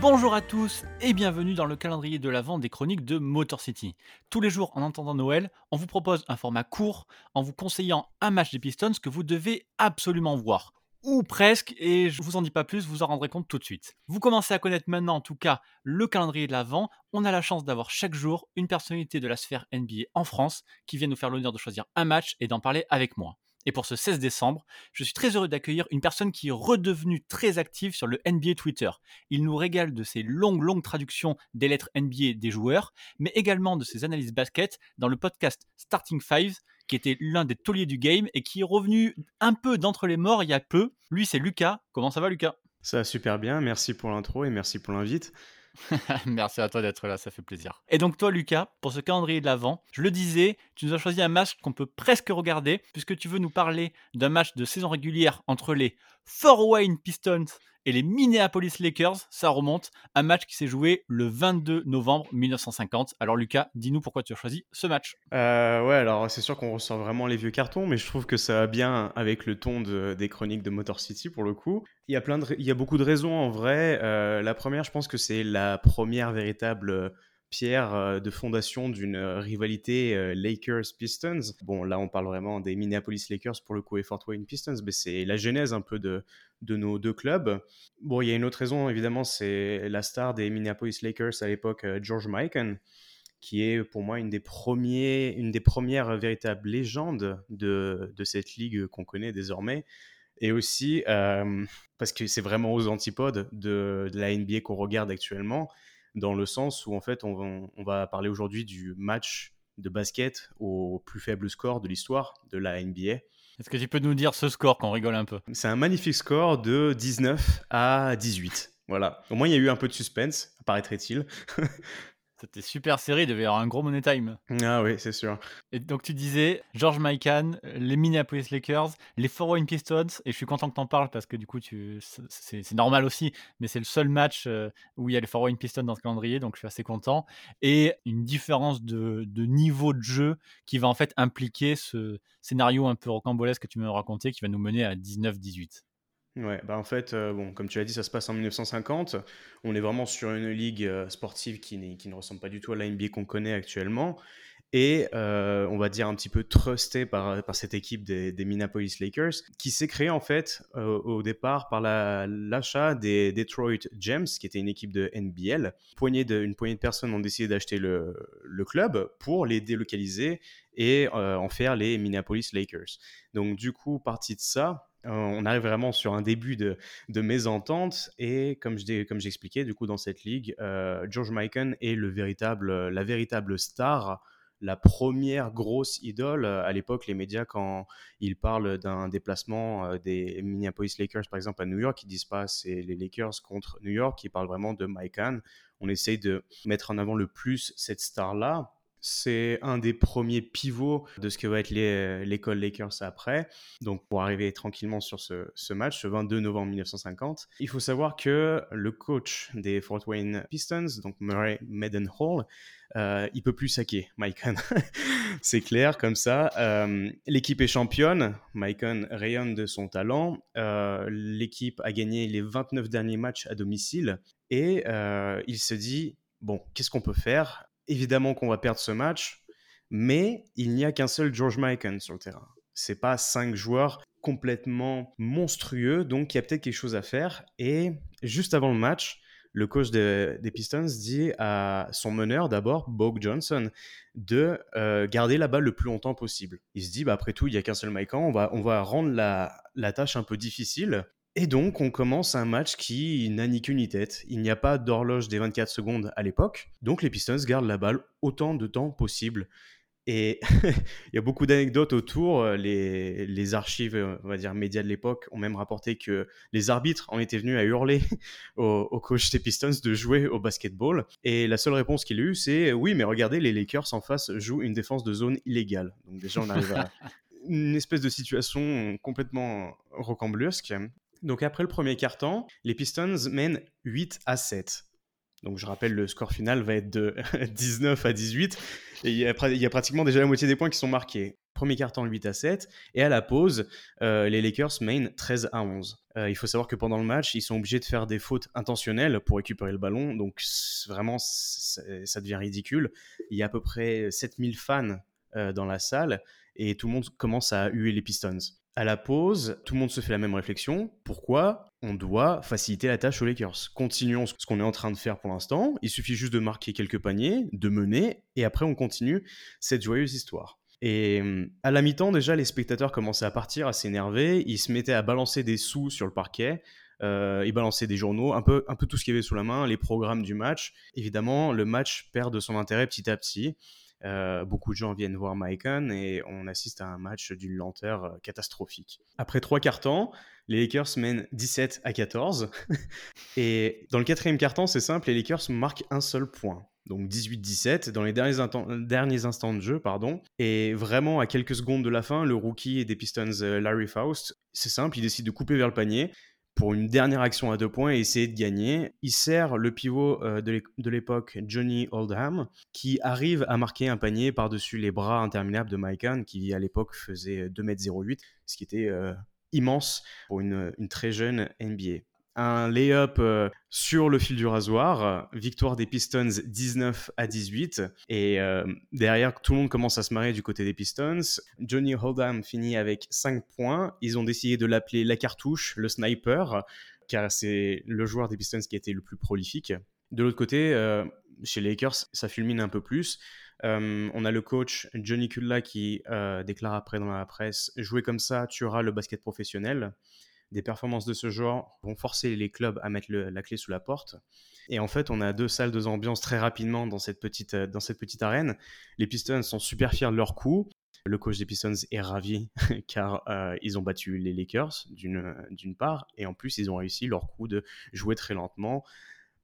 Bonjour à tous et bienvenue dans le calendrier de l'Avent des chroniques de Motor City. Tous les jours en attendant Noël, on vous propose un format court en vous conseillant un match des Pistons que vous devez absolument voir. Ou presque, et je vous en dis pas plus, vous en rendrez compte tout de suite. Vous commencez à connaître maintenant en tout cas le calendrier de l'Avent. On a la chance d'avoir chaque jour une personnalité de la sphère NBA en France qui vient nous faire l'honneur de choisir un match et d'en parler avec moi. Et pour ce 16 décembre, je suis très heureux d'accueillir une personne qui est redevenue très active sur le NBA Twitter. Il nous régale de ses longues, longues traductions des lettres NBA des joueurs, mais également de ses analyses basket dans le podcast Starting Five, qui était l'un des tauliers du game et qui est revenu un peu d'entre les morts il y a peu. Lui, c'est Lucas. Comment ça va, Lucas? Ça va super bien. Merci pour l'intro et merci pour l'invite. Merci à toi d'être là, ça fait plaisir. Et donc toi Lucas, pour ce calendrier de l'Avent, je le disais, tu nous as choisi un match qu'on peut presque regarder, puisque tu veux nous parler d'un match de saison régulière entre les Fort Wayne Pistons et les Minneapolis Lakers, ça remonte, un match qui s'est joué le 22 novembre 1950. Alors Lucas, dis-nous pourquoi tu as choisi ce match. Euh, ouais, alors c'est sûr qu'on ressort vraiment les vieux cartons, mais je trouve que ça va bien avec le ton des chroniques de Motor City pour le coup. Il y a, plein de, il y a beaucoup de raisons en vrai. Euh, la première, je pense que c'est la première véritable pierre euh, de fondation d'une rivalité Lakers-Pistons. Bon, là, on parle vraiment des Minneapolis Lakers pour le coup et Fort Wayne Pistons, mais c'est la genèse un peu de, de nos deux clubs. Bon, il y a une autre raison, évidemment, c'est la star des Minneapolis Lakers à l'époque, George Mikan, qui est pour moi une des, premiers, une des premières véritables légendes de, de cette ligue qu'on connaît désormais. Et aussi parce que c'est vraiment aux antipodes de, de la NBA qu'on regarde actuellement dans le sens où en fait on va, parler aujourd'hui du match de basket au plus faible score de l'histoire de la NBA. Est-ce que tu peux nous dire ce score qu'on rigole un peu? C'est un magnifique score de 19 à 18. Voilà. Au moins, il y a eu un peu de suspense, paraîtrait-il. C'était super serré, il devait y avoir un gros money time. Ah oui, c'est sûr. Et donc tu disais George Mikan, les Minneapolis Lakers, les Fort Wayne Pistons, et je suis content que tu en parles parce que du coup tu... c'est normal aussi, mais c'est le seul match euh, où il y a les Fort Wayne Pistons dans ce calendrier, donc je suis assez content. Et une différence de, de niveau de jeu qui va en fait impliquer ce scénario un peu rocambolesque que tu me racontais qui va nous mener à 19-18. Ouais, bah en fait, euh, bon, comme tu l'as dit, ça se passe en 1950. On est vraiment sur une ligue euh, sportive qui, qui, ne ressemble pas du tout à la NBA qu'on connaît actuellement. Et euh, on va dire un petit peu trusté par, par cette équipe des, Minneapolis Lakers, qui s'est créée en fait au départ par l'achat des Detroit Gems, qui était une équipe de NBL. Une poignée de, personnes ont décidé d'acheter le, le, club pour les délocaliser et en faire les Minneapolis Lakers. Donc du coup, partie de ça, on arrive vraiment sur un début de, mésentente et comme j'expliquais du coup dans cette ligue, euh, George Mikan est le véritable, la véritable star, la première grosse idole à l'époque. Les médias quand ils parlent d'un déplacement euh, des Minneapolis Lakers par exemple à New York, ils disent pas c'est les Lakers contre New York, ils parlent vraiment de Mikan. On essaye de mettre en avant le plus cette star là c'est un des premiers pivots de ce que va être euh, l'école Lakers après. Donc, pour arriver tranquillement sur ce, match, ce 22 novembre 1950, il faut savoir que le coach des Fort Wayne Pistons, donc Murray Medenhall, euh, il peut plus saquer Mike c'est clair comme ça. Euh, l'équipe est championne. Mike rayonne de son talent. Euh, l'équipe a gagné les 29 derniers matchs à domicile. Et il se dit, bon, qu'est-ce qu'on peut faire? Évidemment qu'on va perdre ce match, mais il n'y a qu'un seul George Mikan sur le terrain. C'est pas cinq joueurs complètement monstrueux, donc il y a peut-être quelque chose à faire. Et juste avant le match, le coach des Pistons dit à son meneur d'abord, Bogue Johnson, de euh, garder la balle le plus longtemps possible. Il se dit, bah, après tout, il n'y a qu'un seul Mikan, on va, on va rendre la tâche un peu difficile et donc, on commence un match qui n'a ni queue ni tête. Il n'y a pas d'horloge des 24 secondes à l'époque. Donc, les Pistons gardent la balle autant de temps possible. Et il y a beaucoup d'anecdotes autour. Les, les, archives, on va dire, médias de l'époque ont même rapporté que les arbitres en étaient venus à hurler au, au, coach des Pistons de jouer au basketball. Et la seule réponse qu'il a eue, c'est oui, mais regardez, les Lakers en face jouent une défense de zone illégale. Donc déjà, on arrive à une espèce de situation complètement rocambolesque. Donc après le premier quart-temps, les Pistons mènent 8 à 7. Donc je rappelle, le score final va être de 19 à 18. Et il y, a, pratiquement déjà la moitié des points qui sont marqués. Premier carton 8 à 7. Et à la pause, euh, les Lakers mènent 13 à 11. Euh, il faut savoir que pendant le match, ils sont obligés de faire des fautes intentionnelles pour récupérer le ballon. Donc vraiment, ça devient ridicule. Il y a à peu près 7000 fans dans la salle et tout le monde commence à huer les Pistons. À la pause, tout le monde se fait la même réflexion. Pourquoi on doit faciliter la tâche aux Lakers? Continuons ce qu'on est en train de faire pour l'instant. Il suffit juste de marquer quelques paniers, de mener, et après on continue cette joyeuse histoire. Et hum, à la mi-temps, déjà, les spectateurs commençaient à partir, à s'énerver. Ils se mettaient à balancer des sous sur le parquet. Euh, ils balançaient des journaux, un peu, un peu tout ce qu'il y avait sous la main, les programmes du match. Évidemment, le match perd de son intérêt petit à petit. Euh, beaucoup de gens viennent voir Maicon et on assiste à un match d'une lenteur euh, catastrophique. Après trois quarts temps, les Lakers mènent 17 à 14. et dans le quatrième quart temps, c'est simple, les Lakers marquent un seul point. Donc 18-17 dans les derniers, derniers, instants de jeu, pardon. Et vraiment à quelques secondes de la fin, le rookie des Pistons, euh, Larry Faust, c'est simple, il décide de couper vers le panier pour une dernière action à deux points et essayer de gagner. Il sert le pivot euh, de l'époque Johnny Oldham qui arrive à marquer un panier par-dessus les bras interminables de Mike qui à l'époque faisait 2m08, ce qui était euh, immense pour une, très jeune NBA un lay-up euh, sur le fil du rasoir. Victoire des Pistons 19 à 18. Et euh, derrière, tout le monde commence à se marrer du côté des Pistons. Johnny Holdham finit avec 5 points. Ils ont décidé de l'appeler la cartouche, le sniper, car c'est le joueur des Pistons qui a été le plus prolifique. De l'autre côté, euh, chez les Lakers, ça fulmine un peu plus. on a le coach Johnny Kulla qui déclare après dans la presse Jouer comme ça, tu auras le basket professionnel des performances de ce genre vont forcer les clubs à mettre la clé sous la porte. Et en fait, on a deux salles, deux ambiances très rapidement dans cette petite, euh, dans cette petite arène. Les Pistons sont super fiers de leur coup. Le coach des Pistons est ravi car euh, ils ont battu les Lakers d'une part et en plus ils ont réussi leur coup de jouer très lentement.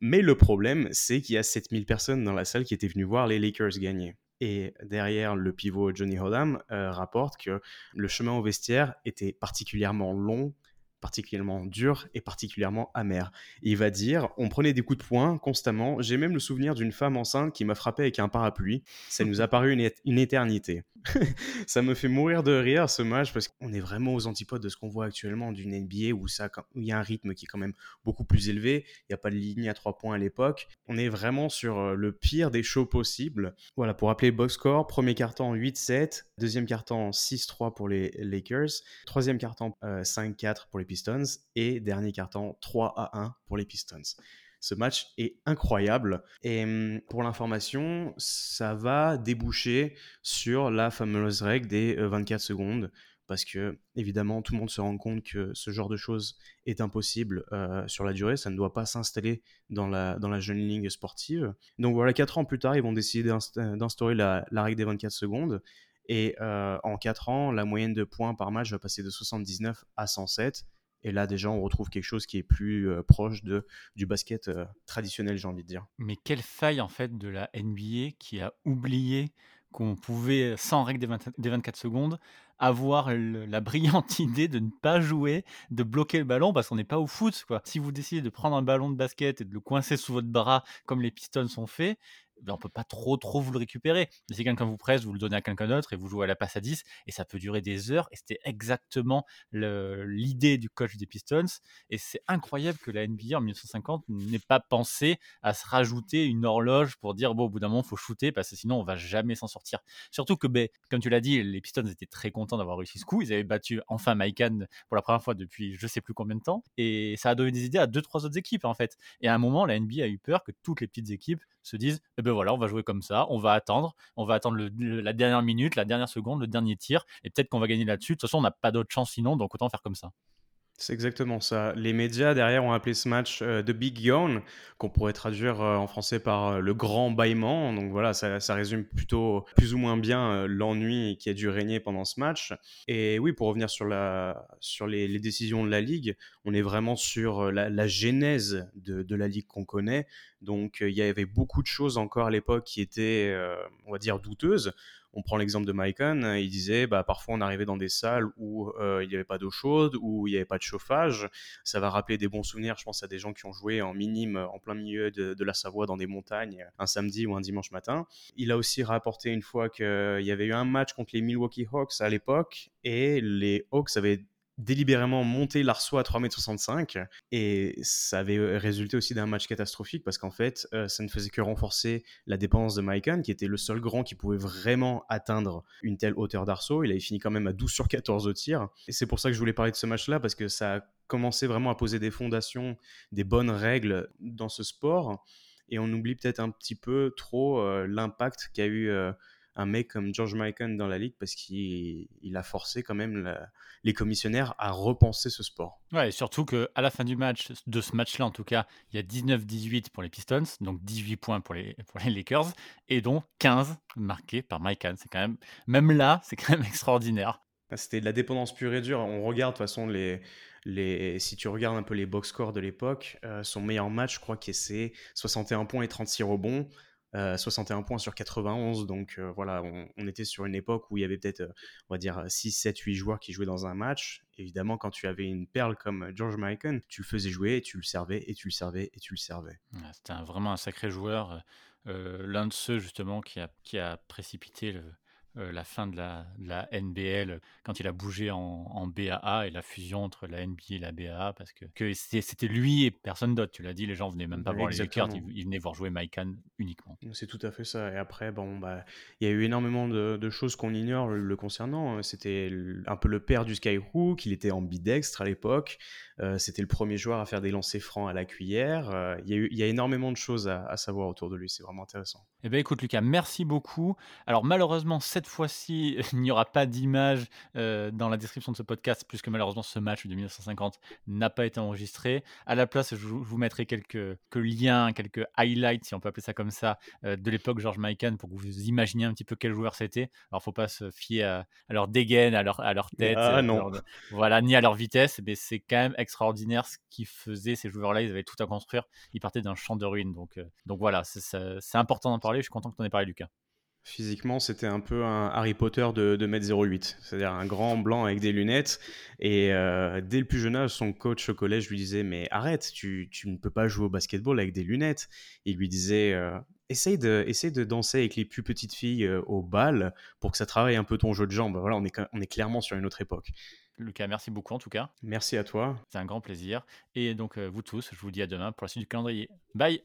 Mais le problème, c'est qu'il y a 7000 personnes dans la salle qui étaient venues voir les Lakers gagner. Et derrière, le pivot Johnny Hodam euh, rapporte que le chemin au vestiaire était particulièrement long particulièrement dur et particulièrement amer. il va dire On prenait des coups de poing constamment. J'ai même le souvenir d'une femme enceinte qui m'a frappé avec un parapluie. Ça nous a paru une, éternité. ça me fait mourir de rire ce match parce qu'on est vraiment aux antipodes de ce qu'on voit actuellement d'une NBA où il y a un rythme qui est quand même beaucoup plus élevé. Il n'y a pas de ligne à trois points à l'époque. On est vraiment sur euh, le pire des shows possibles. Voilà, pour rappeler box score, premier carton 8-7, deuxième carton 6-3 pour les Lakers, troisième carton 5-4 euh, pour les Pistons et dernier carton 3 à 1 pour les Pistons. Ce match est incroyable et hum, pour l'information, ça va déboucher sur la fameuse règle des 24 euh, secondes parce que évidemment tout le monde se rend compte que ce genre de choses est impossible euh, sur la durée, ça ne doit pas s'installer dans la, dans la jeune ligne sportive. Donc voilà, 4 ans plus tard, ils vont décider d'instaurer la, règle des 24 secondes et euh, en 4 ans, la moyenne de points par match va passer de 79 à 107. Et là, déjà, on retrouve quelque chose qui est plus euh, proche de, du basket euh, traditionnel, j'ai envie de dire. Mais quelle faille, en fait, de la NBA qui a oublié qu'on pouvait, sans règle des, 24 secondes, avoir la brillante idée de ne pas jouer, de bloquer le ballon parce qu'on n'est pas au foot. Si vous décidez de prendre un ballon de basket et de le coincer sous votre bras comme les Pistons sont faits, ben, on peut pas trop trop vous le récupérer. Mais si quelqu'un vous presse, vous le donnez à quelqu'un d'autre et vous jouez à la passe à 10 et ça peut durer des heures et c'était exactement l'idée du coach des Pistons et c'est incroyable que la NBA en 1950 n'ait pas pensé à se rajouter une horloge pour dire bon au bout d'un moment faut shooter parce que sinon on va jamais s'en sortir. Surtout que ben, comme tu l'as dit, les Pistons étaient très contents d'avoir réussi ce coup, ils avaient battu enfin Mike pour la première fois depuis je sais plus combien de temps et ça a donné des idées à deux trois autres équipes en fait. Et à un moment la NBA a eu peur que toutes les petites équipes se disent eh ben voilà, on va jouer comme ça, on va attendre, on va attendre la dernière minute, la dernière seconde, le dernier tir, et peut-être qu'on va gagner là-dessus. De toute façon, on n'a pas d'autre chance sinon, donc autant faire comme ça. C'est exactement ça. Les médias derrière ont appelé ce match euh, The Big Yawn, qu'on pourrait traduire euh, en français par euh, le grand bâillement. Donc voilà, ça, résume plutôt plus ou moins bien l'ennui qui a dû régner pendant ce match. Et oui, pour revenir sur, la, sur les, décisions de la Ligue, on est vraiment sur la, genèse de, de, la Ligue qu'on connaît. Donc il y avait beaucoup de choses encore à l'époque qui étaient, on va dire, douteuses. On prend l'exemple de Maicon, il disait bah, parfois on arrivait dans des salles où il n'y avait pas d'eau chaude, où il n'y avait pas de chauffage. Ça va rappeler des bons souvenirs, je pense à des gens qui ont joué en minime en plein milieu de la Savoie dans des montagnes un samedi ou un dimanche matin. Il a aussi rapporté une fois qu'il y avait eu un match contre les Milwaukee Hawks à l'époque et les Hawks avaient délibérément monté l'Arceau à 3,65 m et ça avait euh, résulté aussi d'un match catastrophique parce qu'en fait euh, ça ne faisait que renforcer la dépendance de Maïkan qui était le seul grand qui pouvait vraiment atteindre une telle hauteur d'Arceau. Il avait fini quand même à 12 sur 14 au tir et c'est pour ça que je voulais parler de ce match là parce que ça a commencé vraiment à poser des fondations, des bonnes règles dans ce sport et on oublie peut-être un petit peu trop euh, l'impact qu'a eu un mec comme George Mikan dans la ligue parce qu'il a forcé quand même les commissionnaires à repenser ce sport. Ouais, et surtout qu'à la fin du match, de ce match-là en tout cas, il y a 19-18 pour les Pistons, donc 18 points pour les, pour les Lakers, et donc 15 marqués par Mikan. C'est quand même, même là, c'est quand même extraordinaire. Ah, c'était de la dépendance pure et dure. On regarde de toute façon les, les, si tu regardes un peu les box scores de l'époque, euh, son meilleur match, je crois que c'est 61 points et 36 rebonds. 61 euh, points sur 91. Donc euh, voilà, on, était sur une époque où il y avait peut-être, euh, on va dire, 6, 7, 8 joueurs qui jouaient dans un match. Évidemment, quand tu avais une perle comme George Michael, tu le faisais jouer et tu le servais et tu le servais et tu le servais. C'était vraiment un sacré joueur. L'un de ceux justement qui a, qui a précipité le, euh, la fin de la, NBL quand il a bougé en, BAA et la fusion entre la NBA et la BAA parce que, c'était lui et personne d'autre. Tu l'as dit, les gens venaient même pas voir les Lakers, ils, venaient voir jouer Mike uniquement. C'est tout à fait ça. Et après, bon, bah, il y a eu énormément de, choses qu'on ignore le, concernant. C'était un peu le père du Skyhook, il était ambidextre à l'époque. Euh, c'était le premier joueur à faire des lancers francs à la cuillère. Euh, il, y a eu, il y a énormément de choses à, savoir autour de lui. C'est vraiment intéressant. Eh bien, écoute, Lucas, merci beaucoup. Alors, malheureusement, cette fois-ci, il n'y aura pas d'image euh, dans la description de ce podcast, puisque malheureusement, ce match de 1950 n'a pas été enregistré. À la place, je vous mettrai quelques, liens, quelques highlights, si on peut appeler ça comme ça, de l'époque George Mikan pour que vous imaginiez un petit peu quel joueur c'était. Alors, faut pas se fier à, leur dégaine, à leur, à leur tête, ah, non. voilà, ni à leur vitesse. Mais c'est quand même extraordinaire ce qu'ils faisaient ces joueurs-là. Ils avaient tout à construire. Ils partaient d'un champ de ruines. Donc, euh, donc voilà, c'est important d'en parler. Je suis content que tu en aies parlé, Lucas. Physiquement, c'était un peu un Harry Potter de, de 1m08, c'est-à-dire un grand blanc avec des lunettes. Et euh, dès le plus jeune âge, son coach au collège lui disait Mais arrête, tu, tu ne peux pas jouer au basketball avec des lunettes. Il lui disait euh, essaye, de, essaye de danser avec les plus petites filles au bal pour que ça travaille un peu ton jeu de jambes. Voilà, on est, on est clairement sur une autre époque. Lucas, merci beaucoup en tout cas. Merci à toi. C'est un grand plaisir. Et donc, euh, vous tous, je vous dis à demain pour la suite du calendrier. Bye